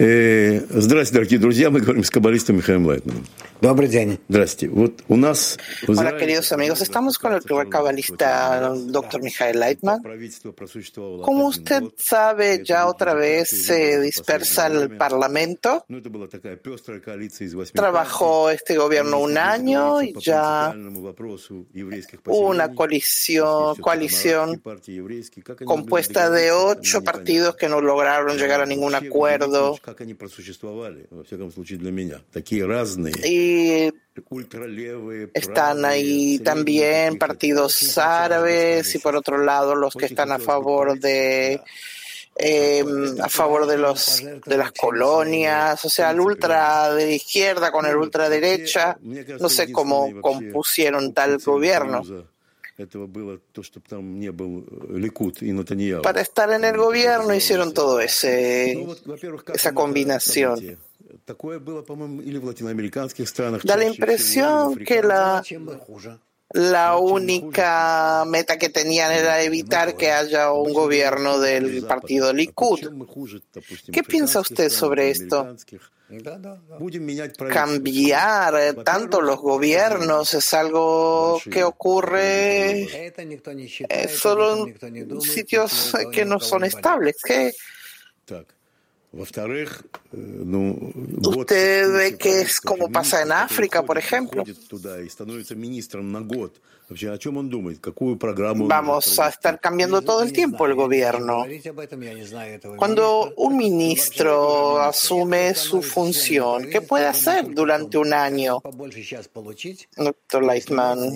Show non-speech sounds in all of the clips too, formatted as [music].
é, Здравствуйте, дорогие друзья. Мы говорим с каббалистом Михаилом Лайтманом. Добрый день. Здравствуйте. Вот у нас в Hola Израиле queridos amigos, estamos con el primer cabalista, doctor Mijael Leitman. правительство просуществовало Como один usted год. sabe, ya otra vez se в dispersa последнее el время. Parlamento. Ну, это была такая пестрая коалиция из восьми Trabajó партий. este gobierno un Если año говорить y по ya принципиальному вопросу еврейских hubo una поселений, coalición, если coalición всё-таки арабские партии, еврейские, как они compuesta были de договориться, ocho мне partidos que no lograron llegar a ningún Вообще, acuerdo. y están ahí también partidos árabes y por otro lado los que están em, a favor de a favor de los de las colonias, o sea, el ultra de izquierda con el ultraderecha, no sé cómo compusieron tal gobierno. Para estar en el gobierno hicieron todo ese, esa combinación. Da la impresión que la, la única meta que tenían era evitar que haya un gobierno del partido Likud. ¿Qué piensa usted sobre esto? Cambiar eh, tanto los gobiernos es algo que ocurre. Eh, solo en sitios que no son estables, Usted ve que es como pasa en África, por ejemplo. Vamos a estar cambiando todo el tiempo el gobierno. Cuando un ministro asume su función, ¿qué puede hacer durante un año? Doctor Leitman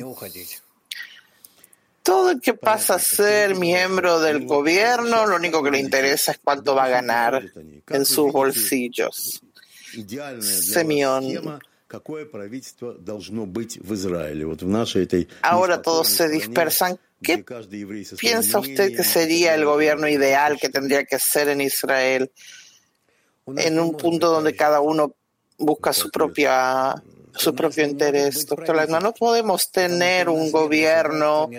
todo el que pasa a ser miembro del gobierno, lo único que le interesa es cuánto va a ganar en sus bolsillos. Semyon. Ahora todos se dispersan. ¿Qué piensa usted que sería el gobierno ideal que tendría que ser en Israel? En un punto donde cada uno busca su propia su propio interés. Doctor Lagna, no podemos tener un gobierno,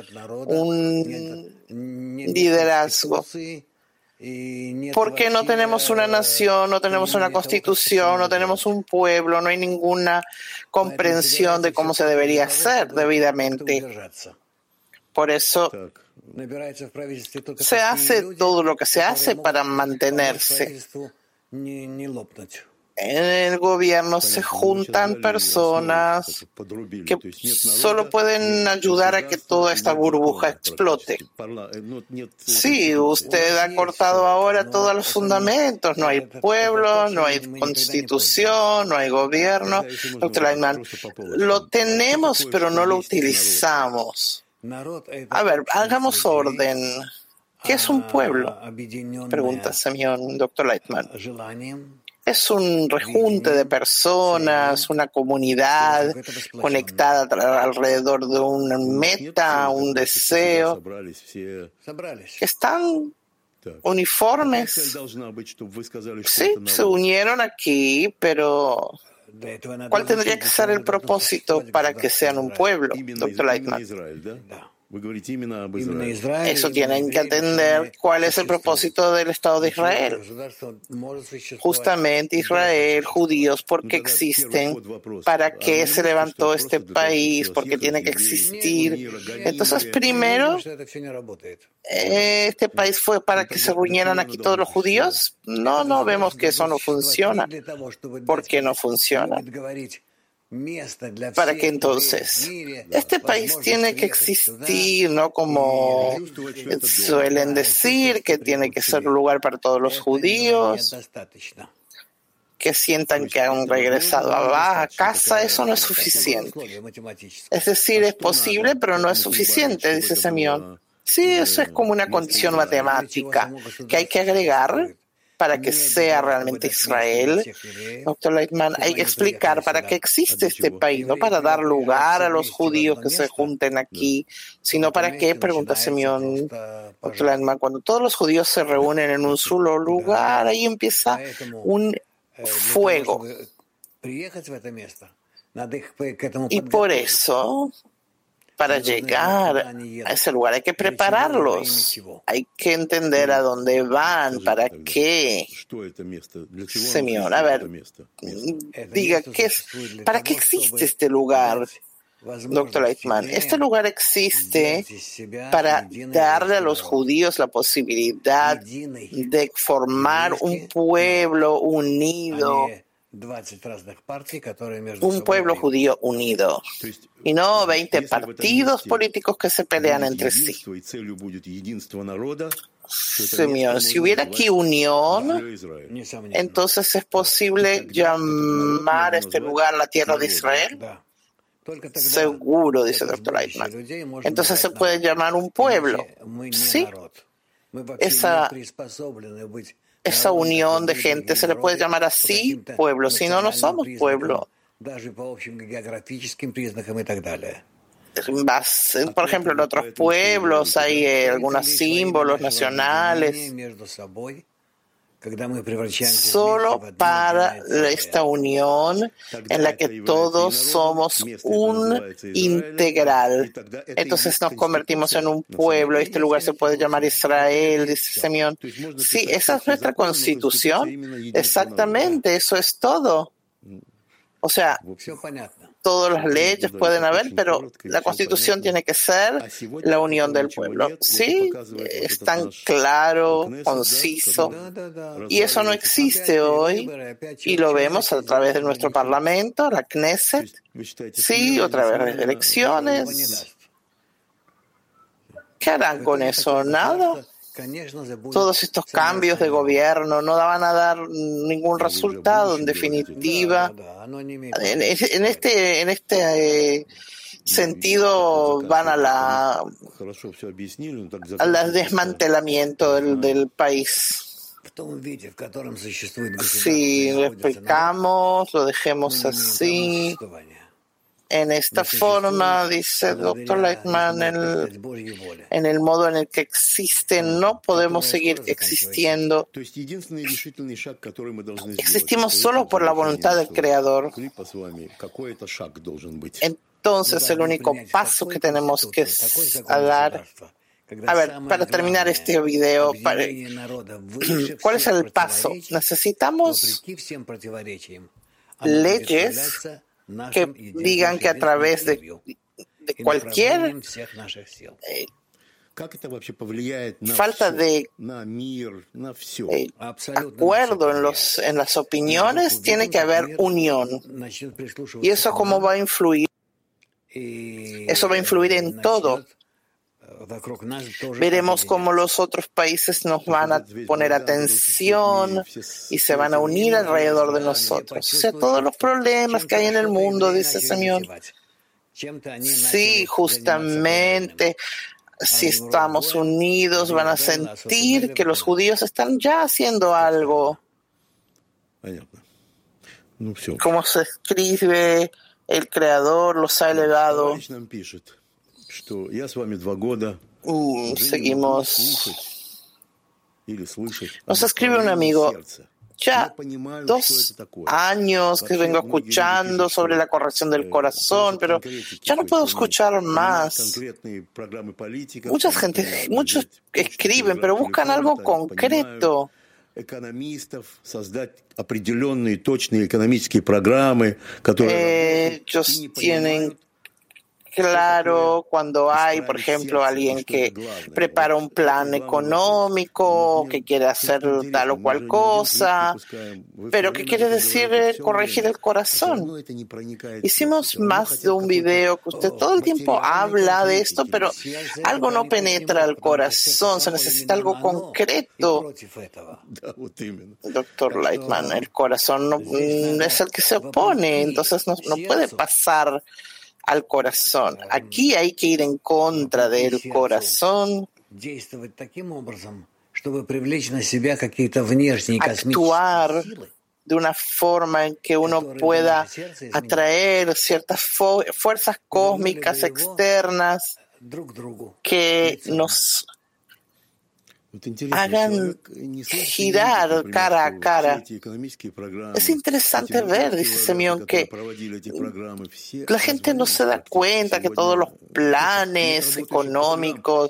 un liderazgo. Porque no tenemos una nación, no tenemos una constitución, no tenemos un pueblo, no hay ninguna comprensión de cómo se debería hacer debidamente. Por eso se hace todo lo que se hace para mantenerse. En el gobierno se juntan personas que solo pueden ayudar a que toda esta burbuja explote. Sí, usted ha cortado ahora todos los fundamentos. No hay pueblo, no hay constitución, no hay gobierno. Doctor Leitman, lo tenemos, pero no lo utilizamos. A ver, hagamos orden. ¿Qué es un pueblo? Pregunta señor doctor Leitman. Es un rejunte de personas, una comunidad conectada alrededor de una meta, un deseo, que están uniformes. Sí, se unieron aquí, pero ¿cuál tendría que ser el propósito para que sean un pueblo, doctor Leitman? Eso tienen que entender cuál es el propósito del Estado de Israel. Justamente Israel, judíos, ¿por qué existen? ¿Para qué se levantó este país? ¿Por qué tiene que existir? Entonces, primero, eh, ¿este país fue para que se reunieran aquí todos los judíos? No, no, vemos que eso no funciona. ¿Por qué no funciona? ¿Para qué entonces? Este país tiene que existir, ¿no? Como suelen decir, que tiene que ser un lugar para todos los judíos, que sientan que han regresado a casa, eso no es suficiente. Es decir, es posible, pero no es suficiente, dice Simeón. Sí, eso es como una condición matemática que hay que agregar para que sea realmente Israel. Doctor Leitman, hay que explicar para qué existe este país, no para dar lugar a los judíos que se junten aquí, sino para qué, pregunta Simeón. Doctor Leitman, cuando todos los judíos se reúnen en un solo lugar, ahí empieza un fuego. Y por eso para llegar a ese lugar. Hay que prepararlos. Hay que entender a dónde van, para qué. Señor, a ver, diga, ¿qué es, ¿para qué existe este lugar? Doctor Leitman, este lugar existe para darle a los judíos la posibilidad de formar un pueblo unido un pueblo judío unido y no 20 partidos políticos que se pelean entre sí. Señor, si hubiera aquí unión, entonces es posible llamar a este lugar la tierra de Israel. Seguro, dice el doctor Eichmann. Entonces se puede llamar un pueblo. Sí. Esa esa unión de gente. Se le puede llamar así pueblo, si no, no somos pueblo. Por ejemplo, en otros pueblos hay eh, algunos símbolos nacionales solo para esta unión en la que todos somos un integral. Entonces nos convertimos en un pueblo. Este lugar se puede llamar Israel, dice Simeón. Sí, esa es nuestra constitución. Exactamente, eso es todo. O sea, todas las leyes pueden haber, pero la constitución tiene que ser la unión del pueblo. Sí, es tan claro, conciso, y eso no existe hoy, y lo vemos a través de nuestro parlamento, la Knesset, sí, otra vez de elecciones. ¿Qué harán con eso? Nada. Todos estos cambios de gobierno no daban a dar ningún resultado, en definitiva. En, este, en este eh, sentido van a la al desmantelamiento del, del país. Si lo explicamos, lo dejemos así en esta forma, dice el doctor Leitman, en el modo en el que existen, no podemos seguir existiendo. Existimos solo por la voluntad del Creador. Entonces, el único paso que tenemos que dar a ver, para terminar este video, ¿cuál es el paso? [clears throat] Necesitamos leyes que digan que a través de, cualquier eh, falta de eh, acuerdo en, los, en las opiniones, tiene que haber unión. ¿Y eso cómo va a influir? Eso va a influir en todo. Veremos cómo los otros países nos van a poner atención y se van a unir alrededor de nosotros. O sea, todos los problemas que hay en el mundo, dice el Señor. Sí, justamente si estamos unidos van a sentir que los judíos están ya haciendo algo. Como se escribe, el Creador los ha elevado Uh, seguimos. Nos escribe un amigo. Ya dos años que vengo escuchando sobre la corrección del corazón, pero ya no puedo escuchar más. Mucha gente, muchos escriben, pero buscan algo concreto. Ellos tienen claro cuando hay, por ejemplo, alguien que prepara un plan económico, que quiere hacer tal o cual cosa, pero que quiere decir corregir el corazón. Hicimos más de un video que usted todo el tiempo habla de esto, pero algo no penetra el corazón, se necesita algo concreto. [laughs] Doctor Lightman, el corazón no, es el que se opone, entonces no, no puede pasar al corazón. Aquí hay que ir en contra del corazón. Actuar de una forma en que uno pueda atraer ciertas fuerzas cósmicas externas que nos hagan girar cara a cara. Es interesante ver, dice Simeón, que la gente no se da cuenta que todos los planes económicos,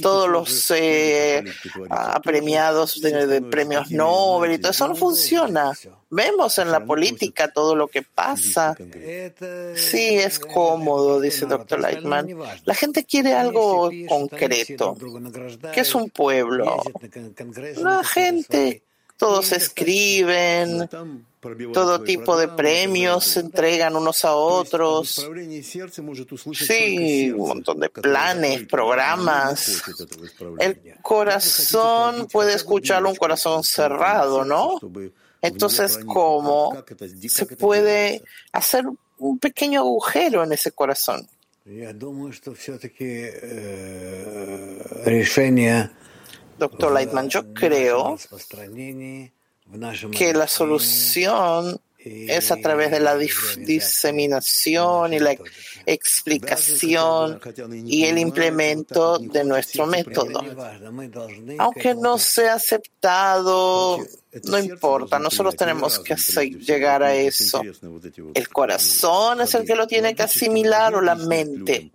todos los eh, premiados de, premios Nobel y todo eso no funciona. Vemos en la política todo lo que pasa. Sí, es cómodo, dice el doctor Lightman. La gente quiere algo concreto. ¿Qué es un pueblo? La gente, todos escriben, todo tipo de premios se entregan unos a otros. Sí, un montón de planes, programas. El corazón puede escucharlo un corazón cerrado, ¿no? Entonces, ¿cómo se puede hacer un pequeño agujero en ese corazón? Doctor Lightman, yo creo que la solución es a través de la diseminación y la explicación y el implemento de nuestro método. Aunque no sea aceptado, no importa, nosotros tenemos que llegar a eso. ¿El corazón es el que lo tiene que asimilar o la mente?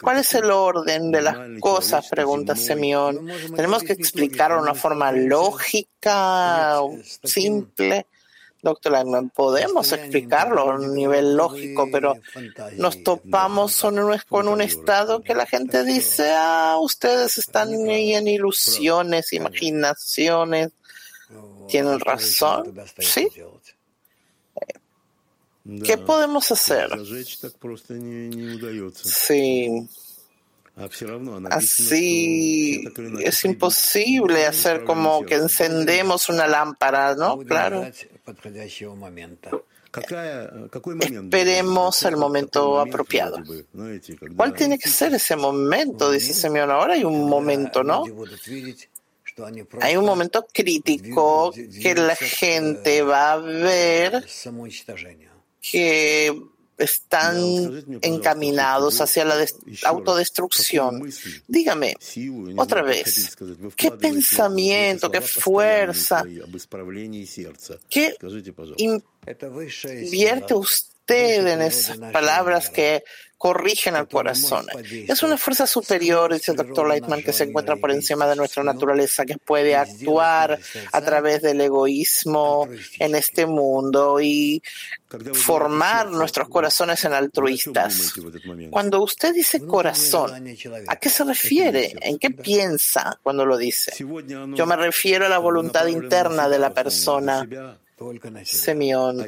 ¿Cuál es el orden de las cosas? Pregunta Semión. Tenemos que explicarlo de una forma lógica, simple. Doctor Langman, podemos explicarlo a un nivel lógico, pero nos topamos con un estado que la gente dice, ah, ustedes están ahí en ilusiones, imaginaciones. ¿Tienen razón? Sí. ¿Qué podemos hacer? Sí. Así es imposible hacer como que encendemos una lámpara, ¿no? Claro. Esperemos el momento apropiado. ¿Cuál tiene que ser ese momento? Dice Simeón. Ahora hay un momento, ¿no? Hay un momento crítico que la gente va a ver que están encaminados hacia la autodestrucción. Dígame, otra vez, ¿qué pensamiento, qué fuerza, qué invierte usted en esas palabras que corrigen al corazón. Es una fuerza superior, dice el doctor Lightman, que se encuentra por encima de nuestra naturaleza, que puede actuar a través del egoísmo en este mundo y formar nuestros corazones en altruistas. Cuando usted dice corazón, ¿a qué se refiere? ¿En qué piensa cuando lo dice? Yo me refiero a la voluntad interna de la persona Semión.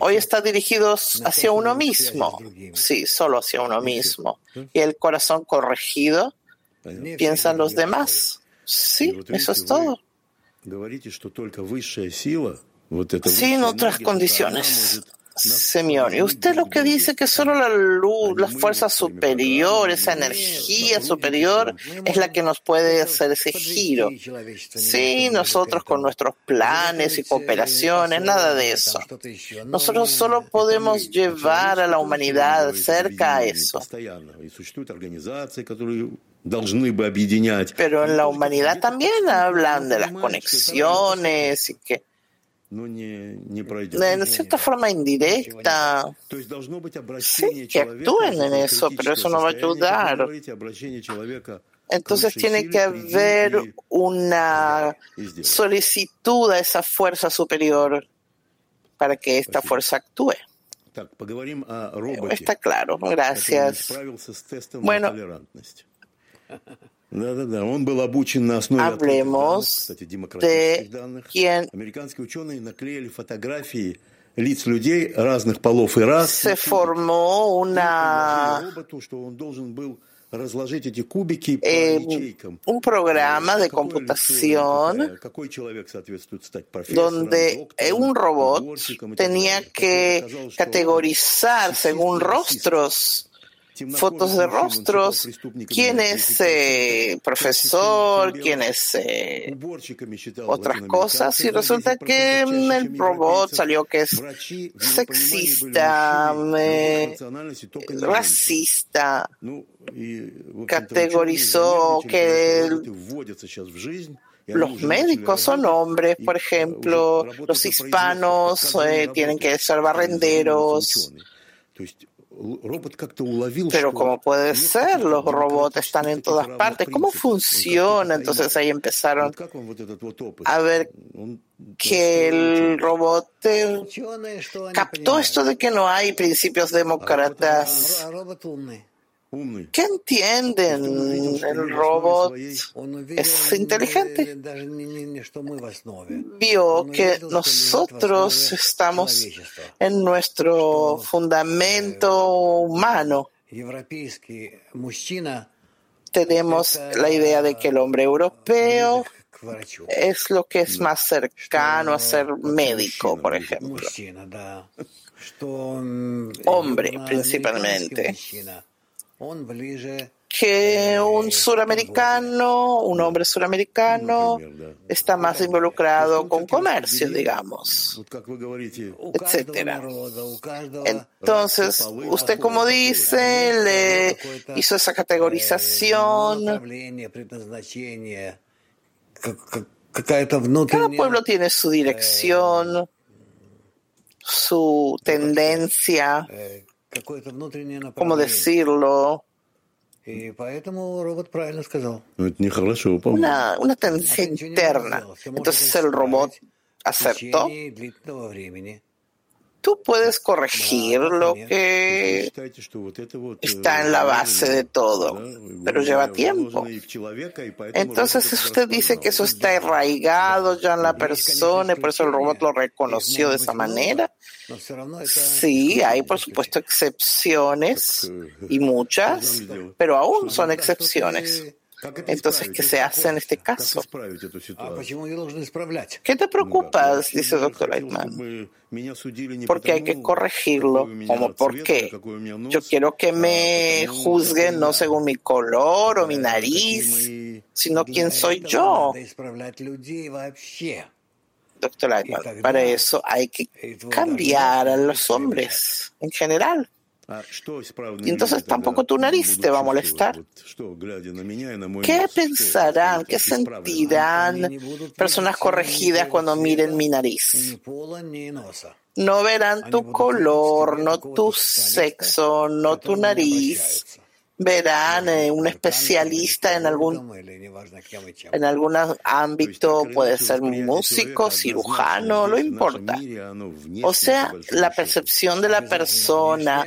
Hoy está dirigido hacia uno mismo. Sí, solo hacia uno mismo. Y el corazón corregido piensa en los demás. Sí, eso es todo. Sin otras condiciones. Señor, y usted lo que dice que solo la luz, la fuerza superior, esa energía superior es la que nos puede hacer ese giro. Sí, nosotros con nuestros planes y cooperaciones, nada de eso. Nosotros solo podemos llevar a la humanidad cerca a eso. Pero en la humanidad también hablan de las conexiones y que en cierta forma indirecta, sí, que actúen en eso, pero eso no va a ayudar. Entonces tiene que haber una solicitud a esa fuerza superior para que esta fuerza actúe. Está claro, gracias. Bueno, Да, да, да. Он был обучен на основе данных, кстати, демократических данных. Американские ученые наклеили фотографии лиц людей разных полов и рас. Se formó una... роботу, что он должен был разложить эти кубики по eh, ячейкам. Un programa de computación лицо, какой человек соответствует стать профессором, donde доктором, un robot tenía que categorizar según rostros fotos de rostros, quién es eh, profesor, quién es eh, otras cosas, y resulta que el robot salió que es sexista, eh, racista, categorizó que los médicos son hombres, por ejemplo, los hispanos tienen que ser barrenderos. Pero ¿cómo puede ser? Los robots están en todas partes. ¿Cómo funciona? Entonces ahí empezaron a ver que el robot captó esto de que no hay principios demócratas. ¿Qué entienden? El robot es inteligente. Vio que nosotros estamos en nuestro fundamento humano. Tenemos la idea de que el hombre europeo es lo que es más cercano a ser médico, por ejemplo. Hombre, principalmente que un suramericano, un hombre suramericano, está más involucrado con comercio, digamos, etcétera. Entonces, usted como dice, le hizo esa categorización. Cada pueblo tiene su dirección, su tendencia ¿cómo decirlo? Una, una tendencia interna. Entonces el robot aceptó tú puedes corregir lo que está en la base de todo, pero lleva tiempo. Entonces usted dice que eso está arraigado ya en la persona y por eso el robot lo reconoció de esa manera. Sí, hay por supuesto excepciones y muchas, pero aún son excepciones. Entonces, ¿qué se hace en este caso? ¿Qué te preocupas? Dice el doctor Leitman. Porque hay que corregirlo. ¿Cómo por qué? Yo quiero que me juzguen no según mi color o mi nariz, sino quién soy yo. Doctor Leitman, para eso hay que cambiar a los hombres en general. Y entonces tampoco tu nariz te va a molestar. ¿Qué pensarán, qué sentirán personas corregidas cuando miren mi nariz? No verán tu color, no tu sexo, no tu nariz. Verán un especialista en algún, en algún ámbito, puede ser músico, cirujano, no importa. O sea, la percepción de la persona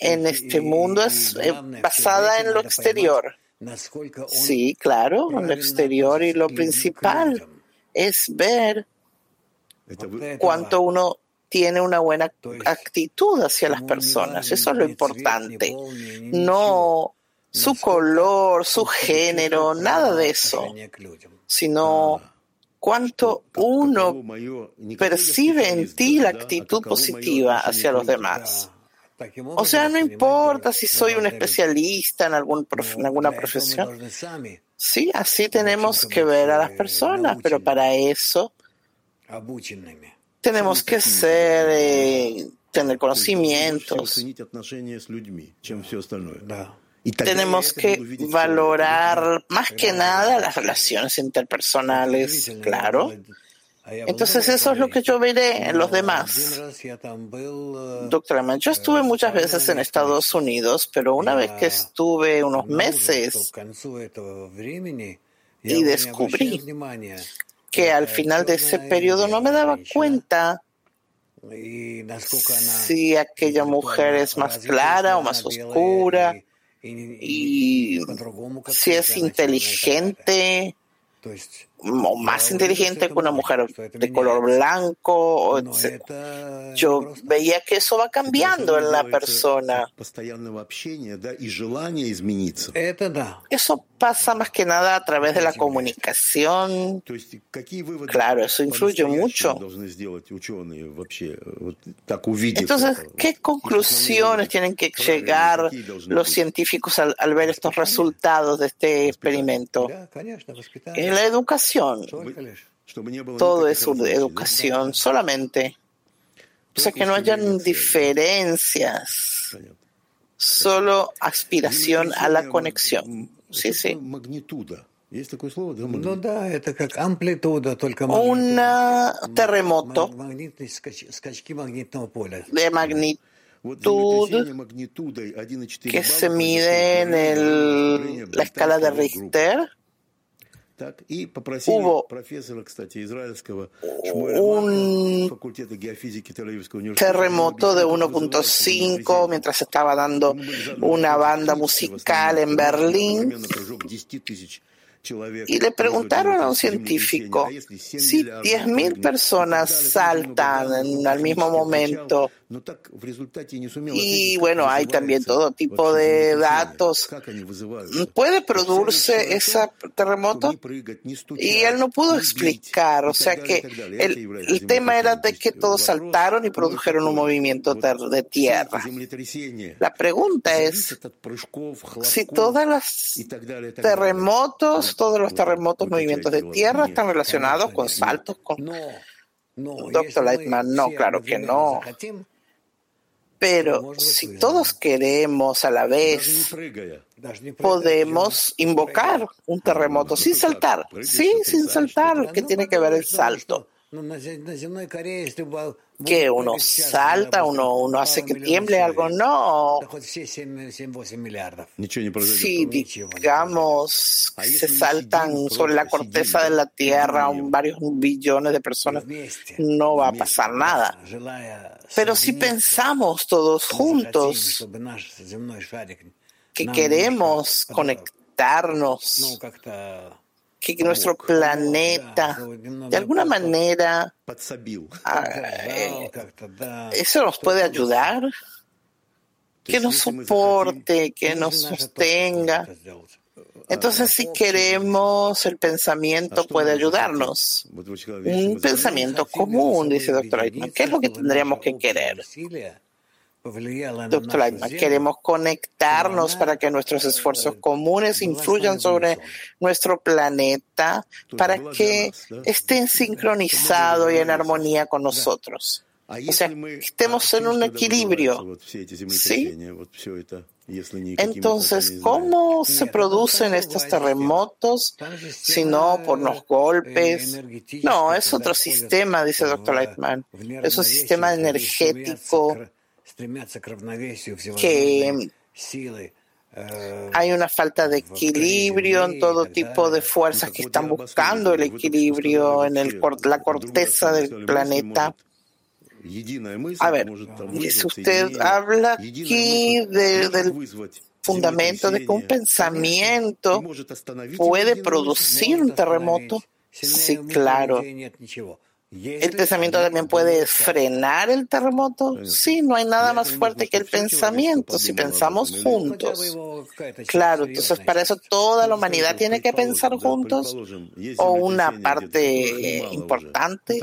en este mundo es eh, basada en lo exterior. Sí, claro, en lo exterior y lo principal es ver cuánto uno tiene una buena actitud hacia las personas. Eso es lo importante. No su color, su género, nada de eso, sino cuánto uno percibe en ti la actitud positiva hacia los demás. O sea, no importa si soy un especialista en, algún en alguna profesión. Sí, así tenemos que ver a las personas, pero para eso tenemos que ser, eh, tener conocimientos. Tenemos que valorar más que nada las relaciones interpersonales, claro. Entonces eso es lo que yo veré en los demás. Doctora, yo estuve muchas veces en Estados Unidos, pero una vez que estuve unos meses y descubrí que al final de ese periodo no me daba cuenta si aquella mujer es más clara o más oscura y si es inteligente o más inteligente que una mujer de color blanco, etc. Yo veía que eso va cambiando en la persona. Eso pasa más que nada a través de la comunicación. Claro, eso influye mucho. Entonces, ¿qué conclusiones tienen que llegar los científicos al, al ver estos resultados de este experimento? En la educación. Todo es educación solamente. O sea, que no hayan diferencias. Solo aspiración a la conexión. Sí, sí. Un terremoto. De magnitud que se mide en el, la escala de Richter Hubo un terremoto de 1.5 mientras estaba dando una banda musical en Berlín. Y le preguntaron a un científico si 10.000 personas saltan al mismo momento. Y bueno, hay también todo tipo de datos. ¿Puede producirse ese terremoto? Y él no pudo explicar. O sea que el, el tema era de que todos saltaron y produjeron un movimiento de tierra. La pregunta es si todas las terremotos todos los terremotos, movimientos de tierra están relacionados con saltos, con... Doctor Lightman, no, claro que no. Pero si todos queremos a la vez, podemos invocar un terremoto sin saltar. Sí, sin saltar, ¿qué tiene que ver el salto? Que uno salta, uno, uno hace que tiemble algo, no. Si digamos se saltan sobre la corteza de la Tierra varios billones de personas, no va a pasar nada. Pero si pensamos todos juntos que queremos conectarnos que nuestro planeta, de alguna manera, ah, [laughs] eh, eso nos puede ayudar, que nos soporte, que nos sostenga. Entonces, si queremos, el pensamiento puede ayudarnos. Un pensamiento común, dice doctor Aitman. ¿Qué es lo que tendríamos que querer? Doctor Lightman, queremos conectarnos para que nuestros esfuerzos comunes influyan sobre nuestro planeta, para que estén sincronizados y en armonía con nosotros. O sea, estemos en un equilibrio. ¿Sí? Entonces, ¿cómo se producen estos terremotos si no por los golpes? No, es otro sistema, dice el doctor Lightman. Es un sistema energético que hay una falta de equilibrio en todo tipo de fuerzas que están buscando el equilibrio en el, la corteza del planeta. A ver, si usted habla aquí del fundamento de que un pensamiento puede producir un terremoto. Sí, claro. ¿El pensamiento también puede frenar el terremoto? Sí, no hay nada más fuerte que el pensamiento. si pensamos juntos. Claro, entonces para eso toda la humanidad tiene que pensar juntos o una parte importante.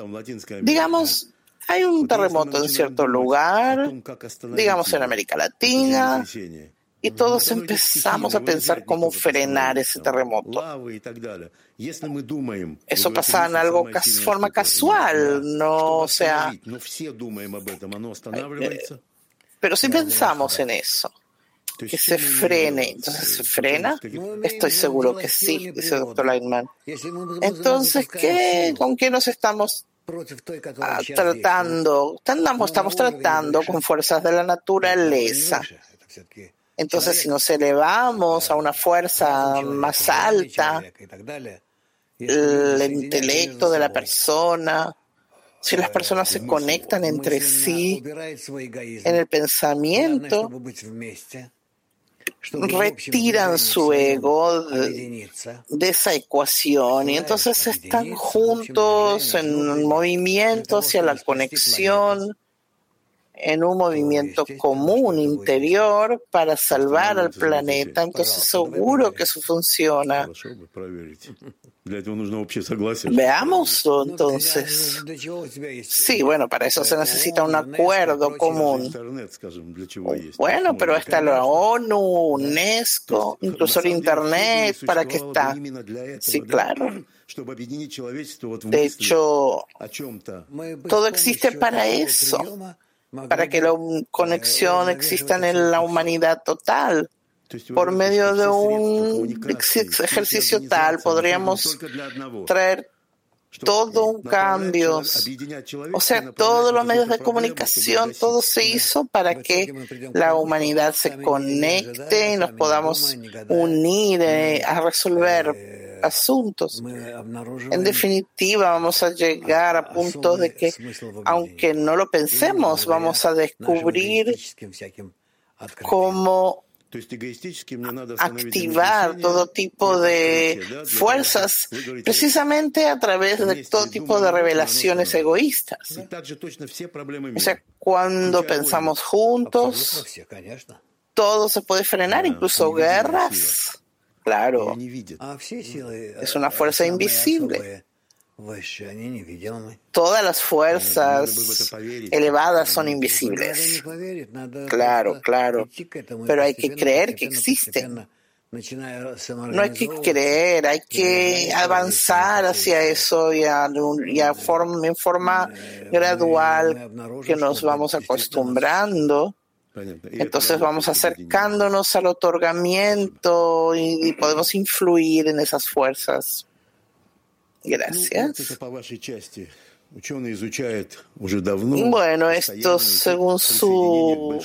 Digamos, hay un terremoto en cierto lugar, digamos en América Latina, y todos empezamos a pensar cómo frenar ese terremoto. Eso pasa en algo de forma casual, no o sea. Pero si pensamos en eso, que se frene, entonces se frena, estoy seguro que sí, dice el doctor Lightman. Entonces, ¿qué, ¿con qué nos estamos ah, tratando? Estamos, estamos tratando con fuerzas de la naturaleza. Entonces, si nos elevamos a una fuerza más alta, el intelecto de la persona, si las personas se conectan entre sí en el pensamiento, retiran su ego de, de, esa ecuación y entonces están juntos en movimiento hacia la conexión en un movimiento común interior para salvar al planeta, entonces seguro que eso funciona. Veámoslo entonces. Sí, bueno, para eso se necesita un acuerdo común. Bueno, pero está la ONU, UNESCO, incluso el Internet, ¿para qué está? Sí, claro. De hecho, todo existe para eso para que la conexión exista en la humanidad total. Por medio de un ejercicio tal, podríamos traer todo un cambio. O sea, todos los medios de comunicación, todo se hizo para que la humanidad se conecte y nos podamos unir eh, a resolver asuntos. En definitiva, vamos a llegar a puntos de que, aunque no lo pensemos, vamos a descubrir cómo activar todo tipo de fuerzas precisamente a través de todo tipo de revelaciones egoístas. O sea, cuando pensamos juntos, todo se puede frenar, incluso guerras. Claro, es una fuerza invisible. Todas las fuerzas elevadas son invisibles. Claro, claro. Pero hay que creer que existen. No hay que creer, hay que avanzar hacia eso y, a, en forma gradual que nos vamos acostumbrando entonces vamos acercándonos al otorgamiento y, podemos influir en esas fuerzas. Gracias. Bueno, esto según su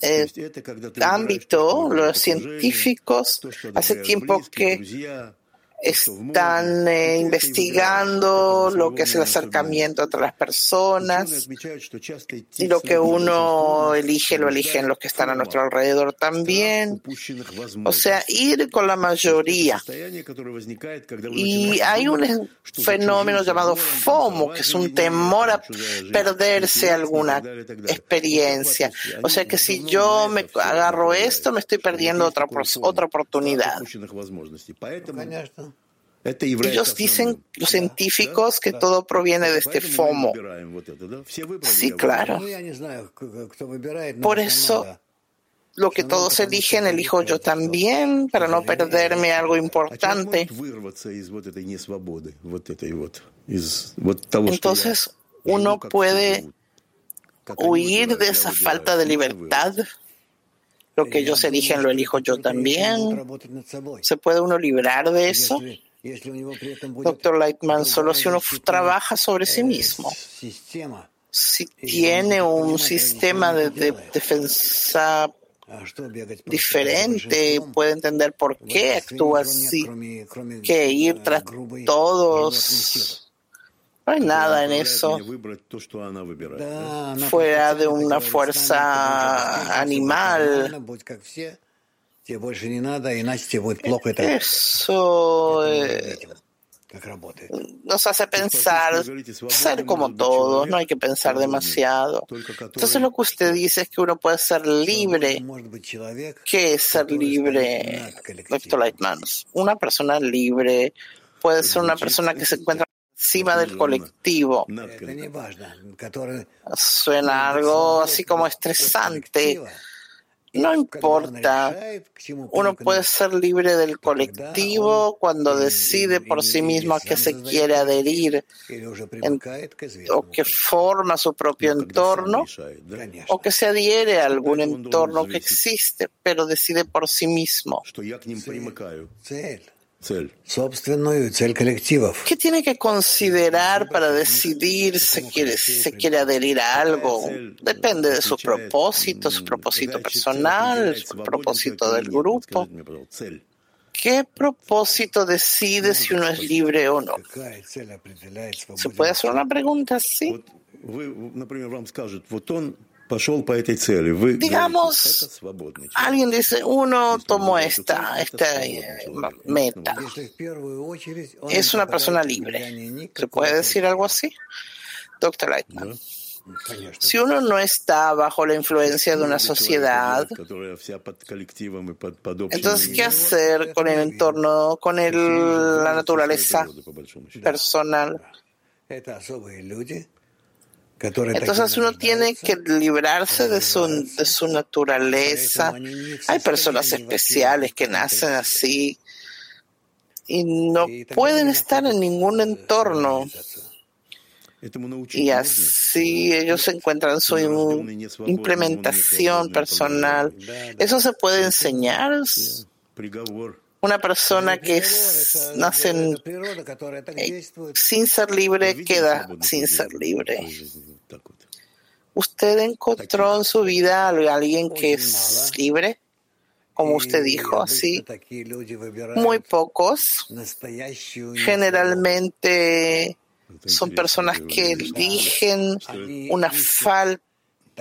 eh, ámbito, los científicos hace tiempo que están eh, investigando lo que es el acercamiento entre las personas y lo que uno elige lo eligen los que están a nuestro alrededor también. O sea, ir con la mayoría. Y hay un fenómeno llamado FOMO, que es un temor a perderse alguna experiencia. O sea que si yo me agarro esto, me estoy perdiendo otra, otra oportunidad. Ellos dicen, los científicos, que todo proviene de este FOMO. Sí, claro. Por eso, lo que todos eligen, elijo yo también, para no perderme algo importante. Entonces, uno puede huir de esa falta de libertad. Lo que ellos eligen lo elijo yo también. ¿Se puede uno librar de eso? Doctor Lightman, solo si uno trabaja sobre sí mismo, si tiene un sistema de, defensa diferente, puede entender por qué actúa así, que ir tras todos. No hay nada en eso. fuera de una fuerza animal. Eso eh, nos hace pensar, ser como todos, no hay que pensar demasiado. Entonces lo que usted dice es que uno puede ser libre. ¿Qué es ser libre, Dr. Lightman? Una persona libre puede ser una persona que se encuentra encima del colectivo. Suena algo así como estresante no importa, uno puede ser libre del colectivo cuando decide por sí mismo a qué se quiere adherir o que forma su propio entorno o que se adhiere a algún entorno que existe, pero decide por sí mismo. ¿Qué tiene que considerar para decidir si quiere, se quiere adherir a algo? Depende de su propósito, su propósito personal, su propósito del grupo. ¿Qué propósito decide si uno es libre o no? ¿Se puede hacer una pregunta así? Digamos, alguien dice, uno tomó esta, esta eh, meta. Es una persona libre. ¿Se puede decir algo así? Doctor Leitman. Si uno no está bajo la influencia de una sociedad, entonces, ¿qué hacer con el entorno, con el, la naturaleza personal? Entonces uno tiene que librarse de su, de su naturaleza. Hay personas especiales que nacen así y no pueden estar en ningún entorno. Y así ellos encuentran su implementación personal. Eso se puede enseñar. Una persona que nace eh, sin ser libre queda sin ser libre. ¿Usted encontró en su vida a alguien que es libre? Como usted dijo, así. Muy pocos. Generalmente son personas que eligen una falta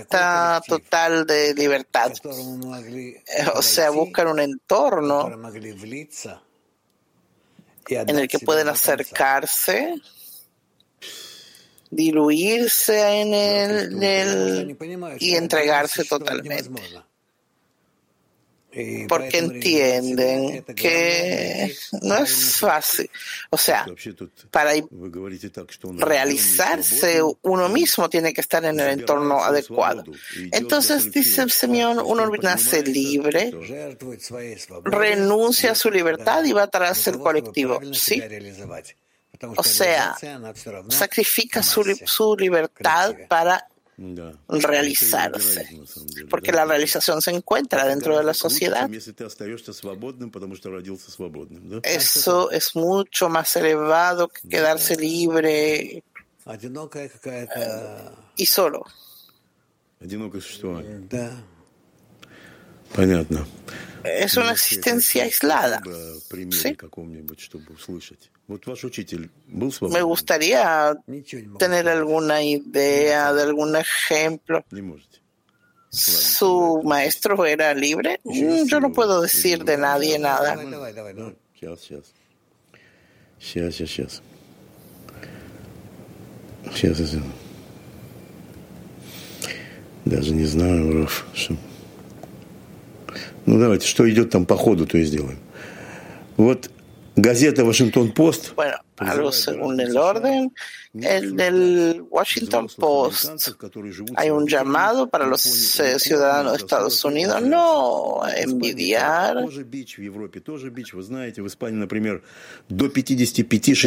total de libertad. O sea, buscan un entorno en el que pueden acercarse, diluirse en él y entregarse totalmente porque entienden que no es fácil. O sea, para realizarse uno mismo tiene que estar en el entorno adecuado. Entonces, dice Simeón, uno nace libre, renuncia a su libertad y va tras el colectivo. ¿sí? O sea, sacrifica su, su libertad para realizarse, porque la realización se encuentra dentro de la sociedad. Eso es mucho más elevado que quedarse libre y solo Es una existencia aislada. ¿sí? Me gustaría tener alguna idea de algún ejemplo. ¿Su maestro era libre? Mm, yo no puedo decir de nadie nada. Даже не знаю, Раф, что... Ну давайте, что идет там по ходу, то и сделаем. Вот Gazeta Washington Post. Algo según el orden. El del Washington Post hay un llamado para los eh, ciudadanos de Estados Unidos no envidiar.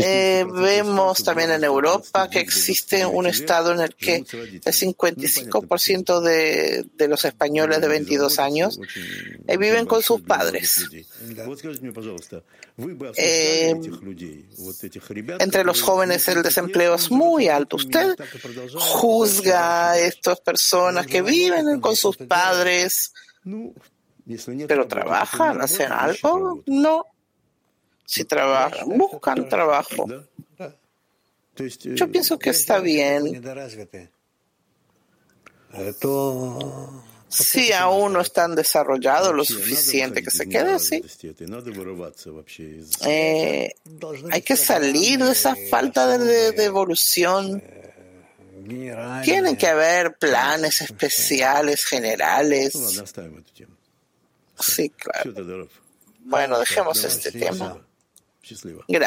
Eh, vemos también en Europa que existe un estado en el que el 55% de, de los españoles de 22 años eh, viven con sus padres. Entre los jóvenes el desempleo es muy alto. ¿Usted juzga a estas personas que viven con sus padres, pero trabajan, hacen algo? No. Si trabajan, buscan trabajo. Yo pienso que está bien si aún no están desarrollados lo suficiente que se quede así. Eh, hay que salir de esa falta de, de, evolución. Tienen que haber planes [laughs] especiales, generales. Sí, claro. Bueno, dejemos este tema. Gracias.